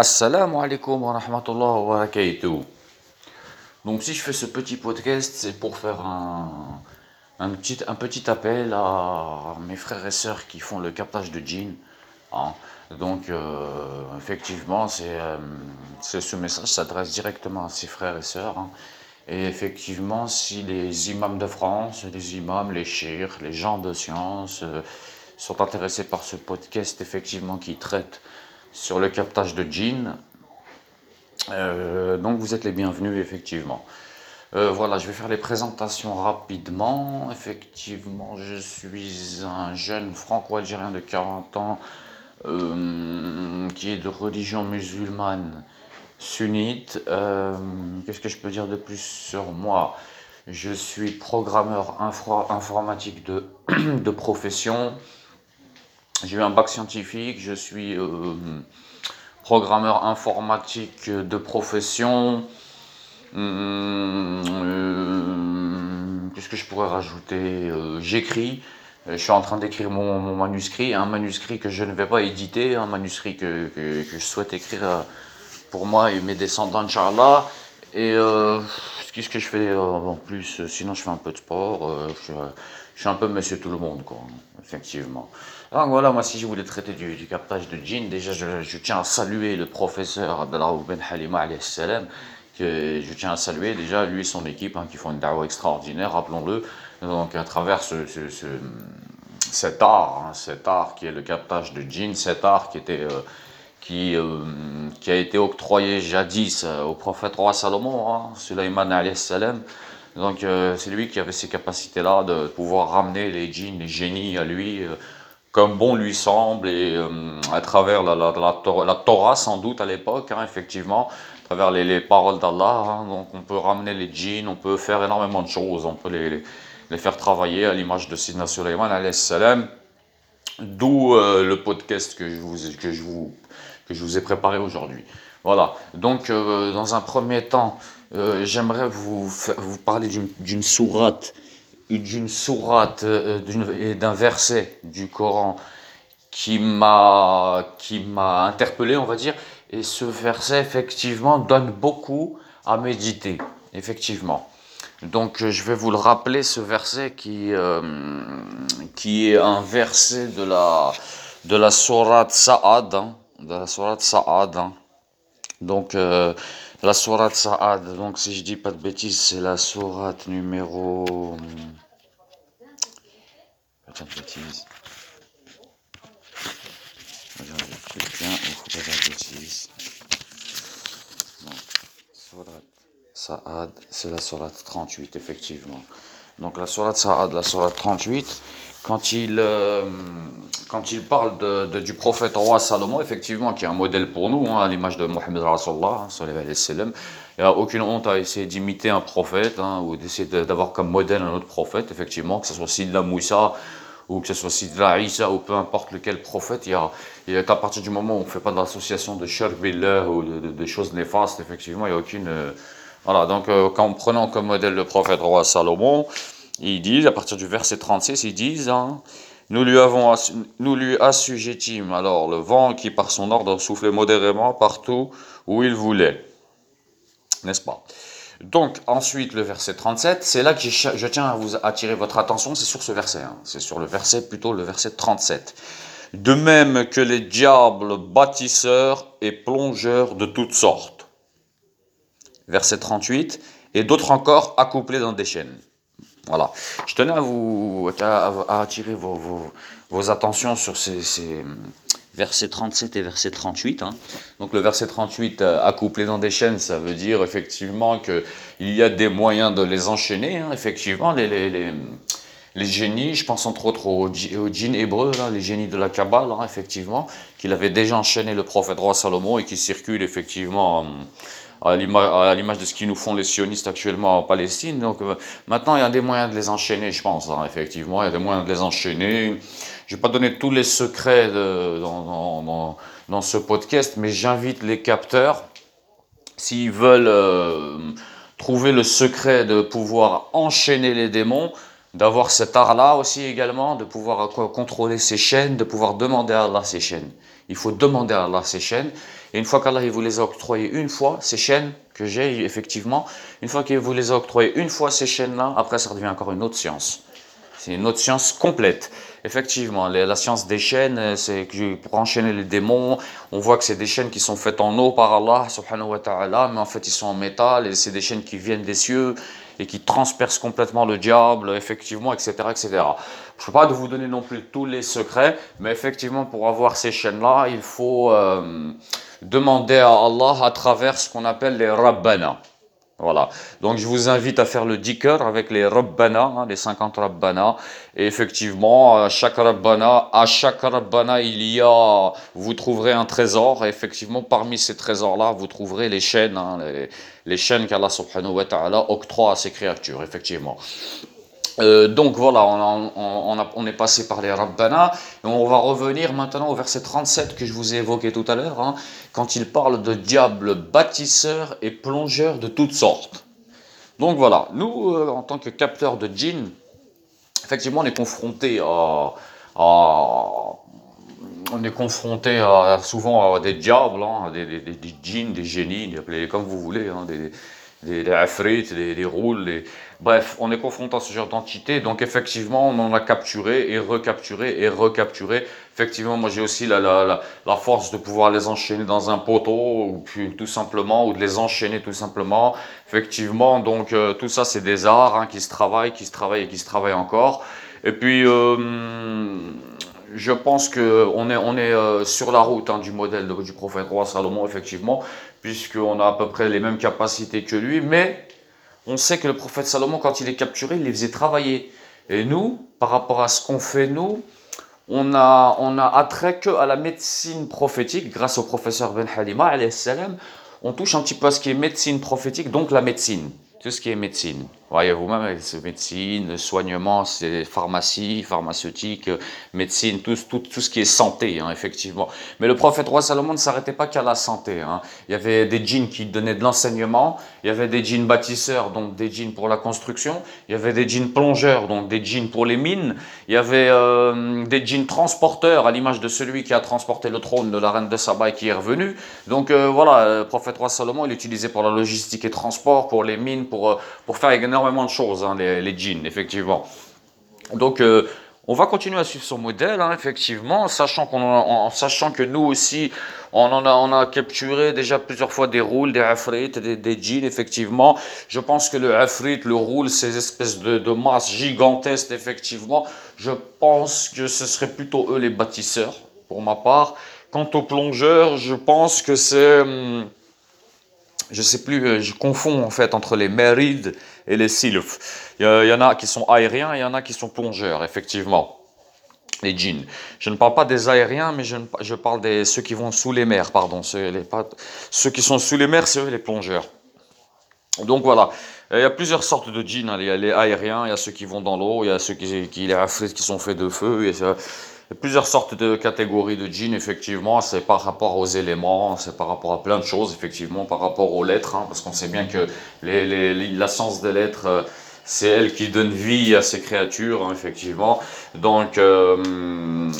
Assalamu alaikum wa rahmatullahi wa barakatuh. Donc si je fais ce petit podcast, c'est pour faire un, petit, appel à mes frères et sœurs qui font le captage de jeans. hein. Donc euh, effectivement, euh, ce message s'adresse directement à ses frères et sœurs. hein. Et effectivement, si les imams de France, les imams, les chirs, les gens de science euh, sont intéressés par ce podcast, effectivement, qui traite sur le captage de jeans, euh, donc vous êtes les bienvenus, effectivement. Euh, voilà, je vais faire les présentations rapidement. Effectivement, je suis un jeune franco-algérien de 40 ans euh, qui est de religion musulmane sunnite. Qu'est-ce que je peux dire de plus sur moi? Je suis programmeur informatique de profession. J'ai eu un bac scientifique. Je suis euh, programmeur informatique de profession. Hum, euh, Qu'est-ce que je pourrais rajouter Euh, J'écris. Je suis en train d'écrire mon, manuscrit, un manuscrit que je ne vais pas éditer, un manuscrit que, je souhaite écrire pour moi et mes descendants, Inch'Allah. Et qu'est-ce que je fais en plus? Sinon, je fais un peu de sport. je, je suis un peu monsieur tout le monde, quoi, effectivement. Donc voilà, moi, si je voulais traiter du, captage de djinn, déjà, je, tiens à saluer le professeur Abdallah Ben Halima, salam, que je tiens à saluer déjà lui et son équipe hein, qui font une dawa extraordinaire, rappelons-le. Donc à travers ce, ce- ce- cet art, hein, cet art qui est le captage de djinn, cet art qui euh, euh, a été octroyé jadis euh, au prophète roi Salomon, hein, Sulayman alayhi salam. Donc c'est lui qui avait ces capacités-là de pouvoir ramener les djinns, les génies à lui, comme bon lui semble, et euh, à travers la, la, la, Tor- la Torah sans doute à l'époque, hein, effectivement, à travers les, les paroles d'Allah, hein, donc on peut ramener les djinns, on peut faire énormément de choses, on peut les, les, faire travailler à l'image de Sidna Sulayman alayhi salam. D'où euh, le podcast que je vous, que je vous, que je vous ai préparé aujourd'hui. Voilà. Donc, euh, dans un premier temps, j'aimerais vous, vous parler d'une sourate, d'une sourate euh, et d'un verset du Coran qui m'a qui m'a interpellé, on va dire. Et ce verset, effectivement, donne beaucoup à méditer, effectivement. Donc, euh, je vais vous le rappeler, ce verset qui, euh, qui est un verset de la, de la sourate Sa'ad, hein, de la sourate Sa'ad. hein. Donc, euh, la sourate Sa'ad, donc si je dis pas de bêtises, c'est la sourate numéro... Pas de bêtises. Regarde le truc bien, il faut pas de bêtises. Non. Sourate Sa'ad, c'est la sourate 38, effectivement. Donc la sourate Sa'ad, la sourate 38, quand il, euh, quand il parle de, du prophète roi Salomon, effectivement, qui est un modèle pour nous, hein, à l'image de Mohammed Rasulullah, hein, il n'y a aucune honte à essayer d'imiter un prophète, hein, ou d'essayer de- d'avoir comme modèle un autre prophète, effectivement, que ce soit Sidna Moussa, ou que ce soit Sidna Isa, ou peu importe lequel prophète, il y a, il qu'à partir du moment où on ne fait pas de l'association de shirk billah ou de, choses néfastes, effectivement, il n'y a aucune... euh, voilà, donc euh, quand prenant comme modèle le prophète roi Salomon, ils disent, à partir du verset 36, ils disent, hein, nous lui avons nous lui assujettîmes alors le vent qui par son ordre soufflait modérément partout où il voulait. N'est-ce pas? Donc ensuite le verset 37, c'est là que je tiens à vous attirer votre attention, c'est sur ce verset, hein. c'est sur le verset plutôt le verset 37. De même que les diables bâtisseurs et plongeurs de toutes sortes. Verset 38, et d'autres encore accouplés dans des chaînes. Je tenais à attirer vos, attentions sur ces, versets 37 et verset 38. hein. Donc le verset 38, euh, accouplé dans des chaînes, ça veut dire effectivement qu'il y a des moyens de les enchaîner. hein. Effectivement, les, génies, je pense entre autres aux, aux djinns hébreux, les génies de la Kabbale, hein, effectivement, qu'il avait déjà enchaîné le prophète roi Salomon et qui circulent effectivement hum, à l'ima- à l'image de ce qu'ils nous font les sionistes actuellement en Palestine. Donc euh, maintenant, il y a des moyens de les enchaîner, je pense, hein, effectivement, il y a des moyens de les enchaîner. Je vais pas donner tous les secrets dans- dans ce podcast, mais j'invite les capteurs, s'ils veulent euh, trouver le secret de pouvoir enchaîner les démons, d'avoir cet art-là aussi également, de pouvoir contrôler ses chaînes, de pouvoir demander à Allah ses chaînes. Il faut demander à Allah ses chaînes. Et une fois qu'Allah vous les a octroyées une fois, ces chaînes que j'ai effectivement, une fois qu'il vous les a octroyées une fois ces chaînes-là, après ça devient encore une autre science. C'est une autre science complète. Effectivement, la science des chaînes, c'est que pour enchaîner les démons, on voit que c'est des chaînes qui sont faites en eau par Allah, subhanahu wa ta'ala, mais en fait ils sont en métal, et c'est des chaînes qui viennent des cieux, et qui transpercent complètement le diable, effectivement, etc. etc. Je ne peux pas vous donner non plus tous les secrets, mais effectivement, pour avoir ces chaînes-là, il faut euh, demander à Allah à travers ce qu'on appelle les Rabbana. Voilà. Donc je vous invite à faire le dicker avec les Rabbana, hein, les 50 Rabbana. Et effectivement, à chaque Rabbana, à chaque il y a, vous trouverez un trésor. Et effectivement, parmi ces trésors-là, vous trouverez les chaînes, hein, les, les, chaînes qu'Allah subhanahu wa ta'ala octroie à ses créatures, effectivement. Euh, donc voilà, on, est passé par les Rabbana, et on va revenir maintenant au verset 37 que je vous ai évoqué tout à l'heure, hein, quand il parle de diables bâtisseurs et plongeurs de toutes sortes. Donc voilà, nous, euh, en tant que capteurs de djinns, effectivement, on est confronté à, on est confronté souvent à des diables, hein, des, des, djinns, des génies, appelez-les comme vous voulez, hein, des, des, des des, des roules, bref, on est confronté à ce genre d'entité, donc effectivement, on en a capturé et recapturé et recapturé. Effectivement, moi j'ai aussi la, force de pouvoir les enchaîner dans un poteau, ou puis tout simplement, ou de les enchaîner tout simplement. Effectivement, donc euh, tout ça c'est des arts hein, qui se travaillent, qui se travaillent et qui se travaillent encore. Et puis, euh, je pense qu'on est, on est euh, sur la route hein, du modèle du prophète roi Salomon, effectivement puisqu'on a à peu près les mêmes capacités que lui, mais on sait que le prophète Salomon, quand il est capturé, il les faisait travailler. Et nous, par rapport à ce qu'on fait nous, on a, on a attrait que à la médecine prophétique, grâce au professeur Ben Halima, on touche un petit peu à ce qui est médecine prophétique, donc la médecine tout ce qui est médecine. Voyez vous-même, c'est médecine, soignement, c'est pharmacie, pharmaceutique, médecine, tout, ce qui est santé, hein, effectivement. Mais le prophète roi Salomon ne s'arrêtait pas qu'à la santé. Hein. Il y avait des djinns qui donnaient de l'enseignement, il y avait des djinns bâtisseurs, donc des djinns pour la construction, il y avait des djinns plongeurs, donc des djinns pour les mines, il y avait euh, des djinns transporteurs, à l'image de celui qui a transporté le trône de la reine de Saba et qui est revenu. Donc euh, voilà, le prophète roi Salomon, il utilisait pour la logistique et transport, pour les mines, pour, euh, pour faire énormément de choses, hein, les, djinns, effectivement. Donc, euh, on va continuer à suivre son modèle, hein, effectivement, sachant, qu'on en, sachant que nous aussi, on, en a, on a capturé déjà plusieurs fois des roules, des afrit, des, djinns, effectivement. Je pense que le afrit, le roule, ces espèces de, de masses gigantesques, effectivement, je pense que ce serait plutôt eux les bâtisseurs, pour ma part. Quant aux plongeurs, je pense que c'est... Hum, je sais plus, euh, je confonds en fait entre les mérides et les sylphes. Il y, en a qui sont aériens et il y en a qui sont plongeurs, effectivement. Les djinns. Je ne parle pas des aériens, mais je, je parle des ceux qui vont sous les mers, pardon. Ceux, qui sont sous les mers, c'est eux les plongeurs. Donc voilà, il y a plusieurs sortes de djinns. Il y a les aériens, il y a ceux qui vont dans l'eau, il y a ceux qui, qui qui sont faits de feu. Et il y a plusieurs sortes de catégories de jeans, effectivement, c'est par rapport aux éléments, c'est par rapport à plein de choses, effectivement, par rapport aux lettres, hein, parce qu'on sait bien que la science des lettres, euh, c'est elle qui donne vie à ces créatures, hein, effectivement. Donc, euh,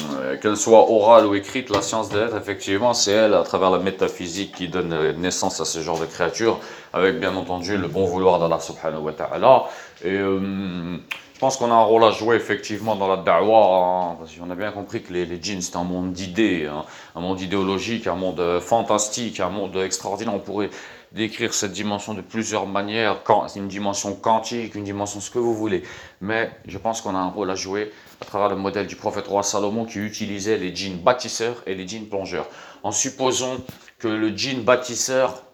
qu'elle soit orale ou écrite, la science des lettres, effectivement, c'est elle, à travers la métaphysique, qui donne naissance à ce genre de créatures, avec bien entendu le bon vouloir d'Allah subhanahu wa ta'ala. Et euh, je pense qu'on a un rôle à jouer effectivement dans la da'wah, hein, parce qu'on a bien compris que les, les djinns c'est un monde d'idées, hein, un monde idéologique, un monde euh, fantastique, un monde extraordinaire. On pourrait décrire cette dimension de plusieurs manières, une dimension quantique, une dimension ce que vous voulez. Mais je pense qu'on a un rôle à jouer à travers le modèle du prophète roi Salomon qui utilisait les djinns bâtisseurs et les djinns plongeurs. En supposant que le djinn bâtisseur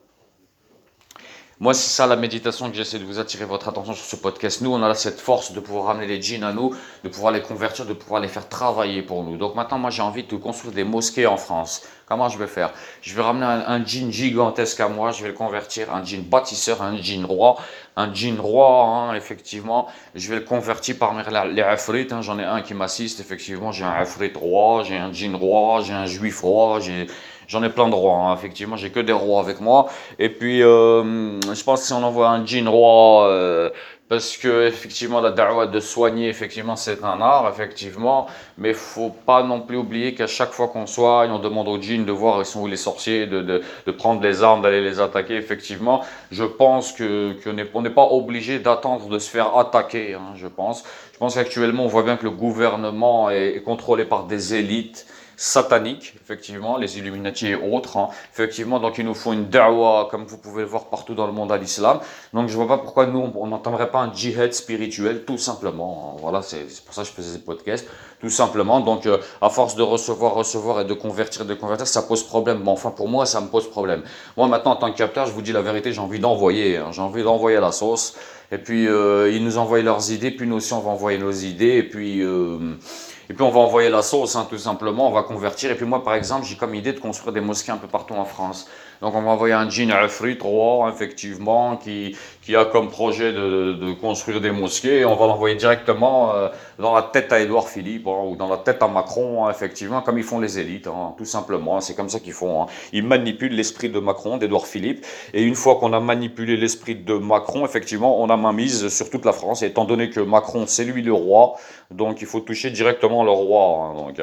moi, c'est ça la méditation que j'essaie de vous attirer votre attention sur ce podcast. Nous, on a cette force de pouvoir ramener les djinns à nous, de pouvoir les convertir, de pouvoir les faire travailler pour nous. Donc maintenant, moi, j'ai envie de construire des mosquées en France. Comment je vais faire? Je vais ramener un, djinn gigantesque à moi, je vais le convertir, un djinn bâtisseur, un djinn roi, un djinn roi, hein, effectivement. Je vais le convertir parmi les afrites. Hein. J'en ai un qui m'assiste, effectivement. J'ai un afrit roi, j'ai un djinn roi, j'ai un juif roi, j'ai J'en ai plein de rois, hein. effectivement, j'ai que des rois avec moi. Et puis, euh, je pense que si on envoie un djinn roi, euh, parce que effectivement la da'wah de soigner, effectivement, c'est un art, effectivement, mais faut pas non plus oublier qu'à chaque fois qu'on soigne, on demande aux djinns de voir ils sont où les sorciers, de, de, de prendre les armes, d'aller les attaquer, effectivement. Je pense que qu'on n'est pas obligé d'attendre de se faire attaquer, hein, je pense. Je pense qu'actuellement, on voit bien que le gouvernement est contrôlé par des élites sataniques, effectivement, les Illuminati et autres. Hein. Effectivement, donc il nous faut une da'wah, comme vous pouvez le voir partout dans le monde à l'islam. Donc je vois pas pourquoi nous, on n'entendrait pas un djihad spirituel, tout simplement. Hein. Voilà, c'est pour ça que je faisais ce podcast, tout simplement. Donc euh, à force de recevoir, recevoir et de convertir, de convertir, ça pose problème. Mais enfin, pour moi, ça me pose problème. Moi, maintenant, en tant que capteur, je vous dis la vérité, j'ai envie d'envoyer. Hein. J'ai envie d'envoyer la sauce. Et puis, euh, ils nous envoient leurs idées, puis nous aussi, on va envoyer nos idées. Et puis... Euh, et puis on va envoyer la sauce, hein, tout simplement, on va convertir. Et puis moi, par exemple, j'ai comme idée de construire des mosquées un peu partout en France. Donc on va envoyer un djinn Afri 3, effectivement, qui, qui a comme projet de, de, construire des mosquées. Et on va l'envoyer directement euh, dans la tête à Édouard Philippe, hein, ou dans la tête à Macron, hein, effectivement, comme ils font les élites, hein, tout simplement. C'est comme ça qu'ils font. Ils manipulent l'esprit de Macron, d'Édouard Philippe. Et une fois qu'on a manipulé l'esprit de Macron, effectivement, on a main mise sur toute la France. Et étant donné que Macron, c'est lui le roi, donc il faut toucher directement le roi. donc,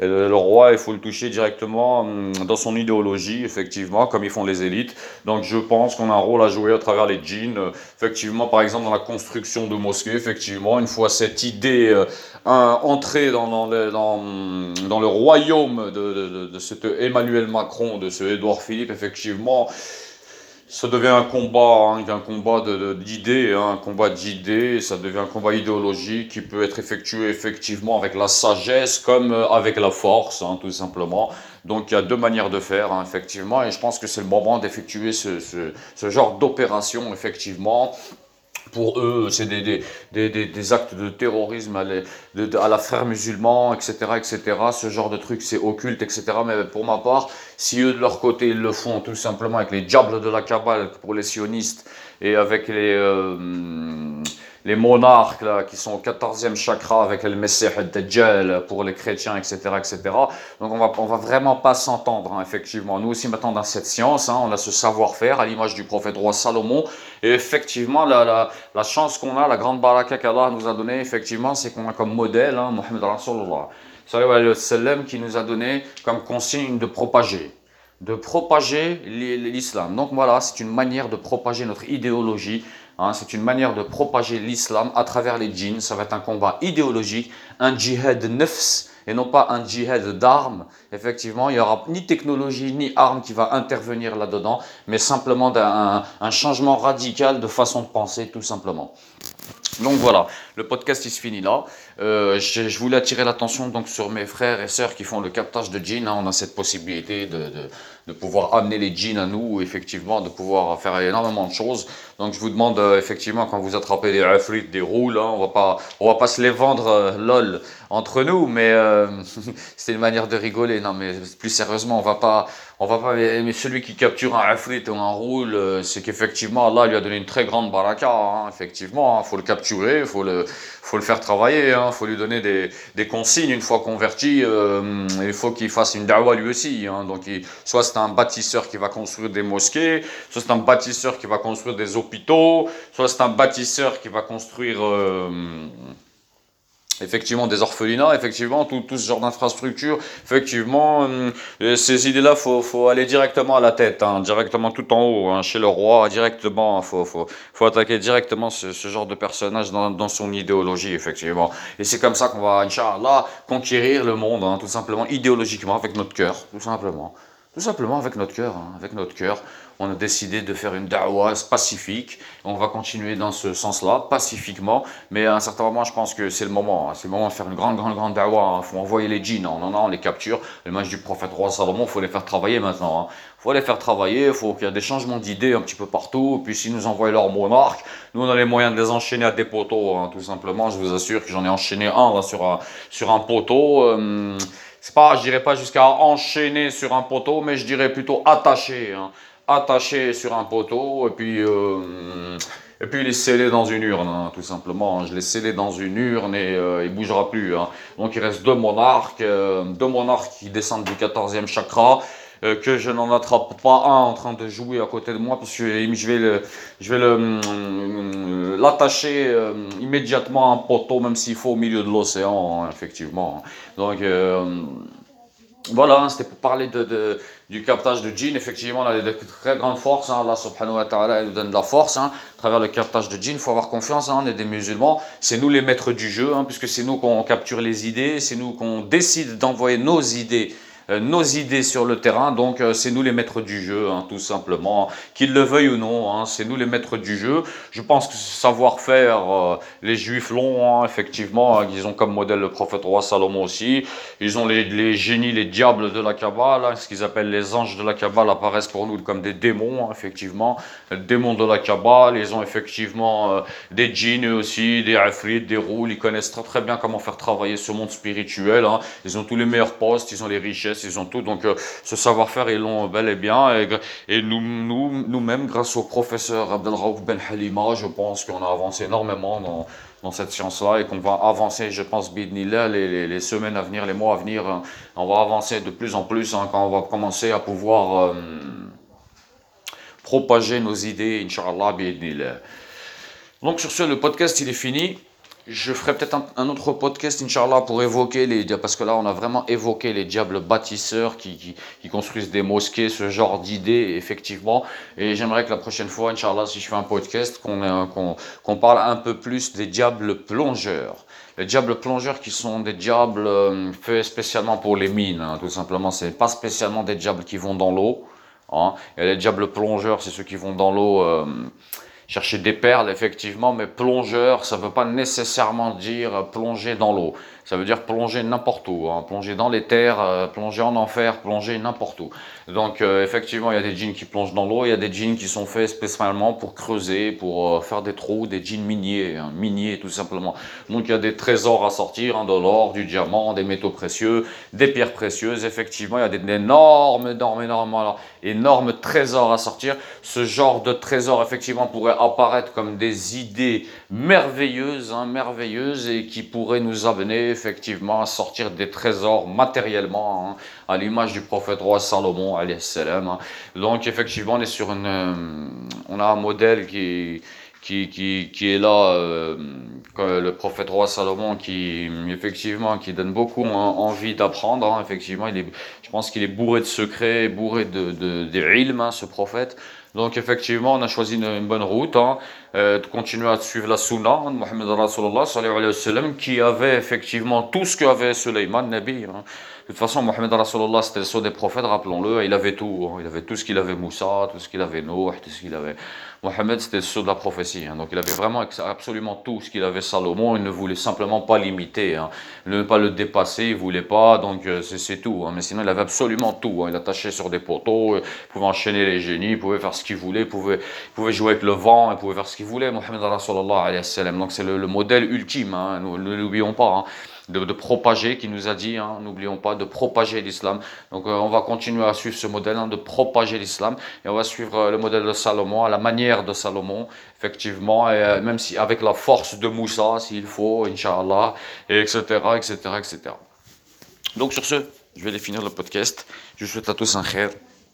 le, le roi, il faut le toucher directement hum, dans son idéologie, effectivement, comme ils font les élites. Donc je pense qu'on a un rôle à jouer à travers les djinns. Effectivement, par exemple, dans la construction de mosquées, effectivement, une fois cette idée euh, entrée dans, le, royaume de, de, de, cet Emmanuel Macron, de ce Édouard Philippe, effectivement, ça devient un combat, hein, un combat d'idées, hein, un combat d'idées, ça devient un combat idéologique qui peut être effectué effectivement avec la sagesse comme euh, avec la force, hein, tout simplement. Donc il y a deux manières de faire, effectivement, et je pense que c'est le moment d'effectuer ce, ce, genre d'opération, effectivement. Pour eux, c'est des, des, des, des, actes de terrorisme à, les, de, à la frère musulman, etc., etc. Ce genre de truc, c'est occulte, etc. Mais pour ma part, si eux de leur côté, ils le font tout simplement avec les diables de la Kabbale pour les sionistes et avec les... Euh, les monarques là, qui sont au 14e chakra avec le Messie Dajjal pour les chrétiens, etc. etc. Donc on va, on va vraiment pas s'entendre, hein, effectivement. Nous aussi maintenant dans cette science, hein, on a ce savoir-faire à l'image du prophète roi Salomon. Et effectivement, la, la, la chance qu'on a, la grande baraka qu'Allah nous a donnée, effectivement, c'est qu'on a comme modèle hein, Mohammed Rasulullah qui nous a donné comme consigne de propager de propager l'islam. Donc voilà, c'est une manière de propager notre idéologie, Hein, c'est une manière de propager l'islam à travers les djinns. Ça va être un combat idéologique, un djihad nefs et non pas un djihad d'armes. Effectivement, il n'y aura ni technologie ni armes qui va intervenir là-dedans, mais simplement un, un changement radical de façon de penser, tout simplement. Donc voilà, le podcast il se finit là. Euh, je, je, voulais attirer l'attention donc sur mes frères et sœurs qui font le captage de jeans. Hein. On a cette possibilité de, de, de, pouvoir amener les jeans à nous, effectivement, de pouvoir faire énormément de choses. Donc je vous demande euh, effectivement quand vous attrapez des reflets, des roules, hein, on va pas, on va pas se les vendre euh, lol entre nous, mais euh, c'est une manière de rigoler. Non, mais plus sérieusement, on va pas, on va pas. Mais celui qui capture un afrit ou un roule, euh, c'est qu'effectivement Allah lui a donné une très grande baraka. Hein, effectivement, il hein, faut le capturer, il faut le, faut le faire travailler, il hein, faut lui donner des, des consignes une fois converti. Il faut qu'il fasse une dawa lui aussi. Donc, il, soit c'est un bâtisseur qui va construire des mosquées, soit c'est un bâtisseur qui va construire des hôpitaux, soit c'est un bâtisseur qui va construire euh, effectivement des orphelinats, effectivement tout, ce genre d'infrastructure, effectivement euh, ces idées-là, faut, faut aller directement à la tête, hein, directement tout en haut, hein, chez le roi, directement, faut, faut, attaquer directement ce, genre de personnage dans, son idéologie, effectivement. Et c'est comme ça qu'on va, Inch'Allah, conquérir le monde, hein, tout simplement, idéologiquement, avec notre cœur, tout simplement. Tout simplement avec notre cœur, hein, avec notre cœur on a décidé de faire une da'wah pacifique. On va continuer dans ce sens-là, pacifiquement. Mais à un certain moment, je pense que c'est le moment. Hein. C'est le moment de faire une grande, grande, grande da'wah. Il hein. faut envoyer les djinns. Non, non, non, on les capture. Le match du prophète roi Salomon, il faut les faire travailler maintenant. Il faut les faire travailler. Il faut qu'il y ait des changements d'idées un petit peu partout. Et puis s'ils nous envoient leur monarque, nous, on a les moyens de les enchaîner à des poteaux, tout simplement. Je vous assure que j'en ai enchaîné un sur, un, sur un poteau. Euh, c'est pas, je dirais pas jusqu'à enchaîner sur un poteau, mais je dirais plutôt attaché attaché sur un poteau et puis, euh, et puis il est dans une urne, hein, tout simplement. Je l'ai scellé dans une urne et euh, il bougera plus. Hein. Donc il reste deux monarques, euh, deux monarques qui descendent du 14e chakra. Euh, que je n'en attrape pas un en train de jouer à côté de moi, parce que je vais le, je vais le, l'attacher immédiatement à un poteau, même s'il faut au milieu de l'océan, hein, effectivement. Donc, voilà, hein, c'était pour parler de, du captage de djinn. Effectivement, on a de très grandes forces. Hein. Allah subhanahu wa ta'ala nous donne de la force hein. à travers le captage de djinn. Il faut avoir confiance, hein. on est des musulmans. C'est nous les maîtres du jeu, puisque c'est nous qu'on capture les idées, c'est nous qu'on décide d'envoyer nos idées euh, nos idées sur le terrain. Donc euh, c'est nous les maîtres du jeu, hein, tout simplement. Qu'ils le veuillent ou non, hein, c'est nous les maîtres du jeu. Je pense que ce savoir-faire, euh, les juifs l'ont, hein, effectivement. ils ont comme modèle le prophète roi Salomon aussi. Ils ont les, les génies, les diables de la Kabbale, ce qu'ils appellent les anges de la Kabbale apparaissent pour nous comme des démons, effectivement. démons de la Kabbale, ils ont effectivement des djinns aussi, des afrit, des roules. Ils connaissent très très bien comment faire travailler ce monde spirituel. Ils ont tous les meilleurs postes, ils ont les richesses ils ont tout. Donc euh, ce savoir-faire, ils l'ont bel et bien. Et, nous, nous, nous-mêmes, grâce au professeur Abdelraouf Ben Halima, je pense qu'on a avancé énormément dans, dans cette science-là et qu'on va avancer, je pense, bidnillah, les, les, semaines à venir, les mois à venir, hein. on va avancer de plus en plus hein, quand on va commencer à pouvoir euh, propager nos idées, Inch'Allah, bidnillah. Donc sur ce, le podcast, il est fini. Je ferai peut-être un, autre podcast, Inch'Allah, pour évoquer les. Parce que là, on a vraiment évoqué les diables bâtisseurs qui, qui, construisent des mosquées, ce genre d'idées, effectivement. Et j'aimerais que la prochaine fois, Inch'Allah, si je fais un podcast, qu'on qu'on parle un peu plus des diables plongeurs. Les diables plongeurs qui sont des diables euh, faits spécialement pour les mines, hein, tout simplement. C'est pas spécialement des diables qui vont dans l'eau. Hein. Et les diables plongeurs, c'est ceux qui vont dans l'eau. Euh, chercher des perles, effectivement, mais plongeur, ça ne veut pas nécessairement dire plonger dans l'eau. Ça veut dire plonger n'importe où, hein. plonger dans les terres, euh, plonger en enfer, plonger n'importe où. Donc euh, effectivement, il y a des jeans qui plongent dans l'eau, il y a des jeans qui sont faits spécialement pour creuser, pour euh, faire des trous, des jeans miniers, hein, miniers tout simplement. Donc il y a des trésors à sortir, hein, de l'or, du diamant, des métaux précieux, des pierres précieuses. Effectivement, il y a des énormes, énormes, énormes, trésors à sortir. Ce genre de trésor, effectivement, pourrait apparaître comme des idées merveilleuses, merveilleuses, et qui pourraient nous amener effectivement sortir des trésors matériellement, hein, à l'image du prophète roi Salomon, salam. Hein. Donc effectivement, on est sur une, euh, on a un modèle qui, qui, qui, qui est là, euh, le prophète roi Salomon, qui effectivement, qui donne beaucoup envie d'apprendre. Hein. effectivement, il est, je pense qu'il est bourré de secrets, bourré de, de, de ce prophète. Donc effectivement, on a choisi une, bonne route, hein, euh, de continuer à suivre la sunna de Mohammed Rasulullah qui avait effectivement tout ce qu'avait Suleiman, Nabi. Hein. De toute façon, Mohammed Rasulullah, c'était le sceau des prophètes, rappelons-le, il avait tout. Hein. Il avait tout ce qu'il avait Moussa, tout ce qu'il avait Noé, tout ce qu'il avait. Mohammed, c'était le sceau de la prophétie. Hein. Donc il avait vraiment absolument tout ce qu'il avait Salomon. Il ne voulait simplement pas l'imiter, hein. ne pas le dépasser, il voulait pas. Donc euh, c'est tout. Hein. Mais sinon, il avait absolument tout. Hein. Il attachait sur des poteaux, il pouvait enchaîner les génies, il pouvait faire ce qu'il voulait, pouvait, pouvait jouer avec le vent, il pouvait faire ce qu'il voulait. Mohammed Rasulullah, alayhi Donc c'est le, le, modèle ultime. Hein. Ne l'oublions pas de, propager, qui nous a dit, hein, n'oublions pas, de propager l'islam. Donc euh, on va continuer à suivre ce modèle, hein, de propager l'islam, et on va suivre euh, le modèle de Salomon, à la manière de Salomon, effectivement, et, euh, même si avec la force de Moussa, s'il faut, Inch'Allah, et etc., etc., etc. Donc sur ce, je vais définir le podcast. Je souhaite à tous un khair.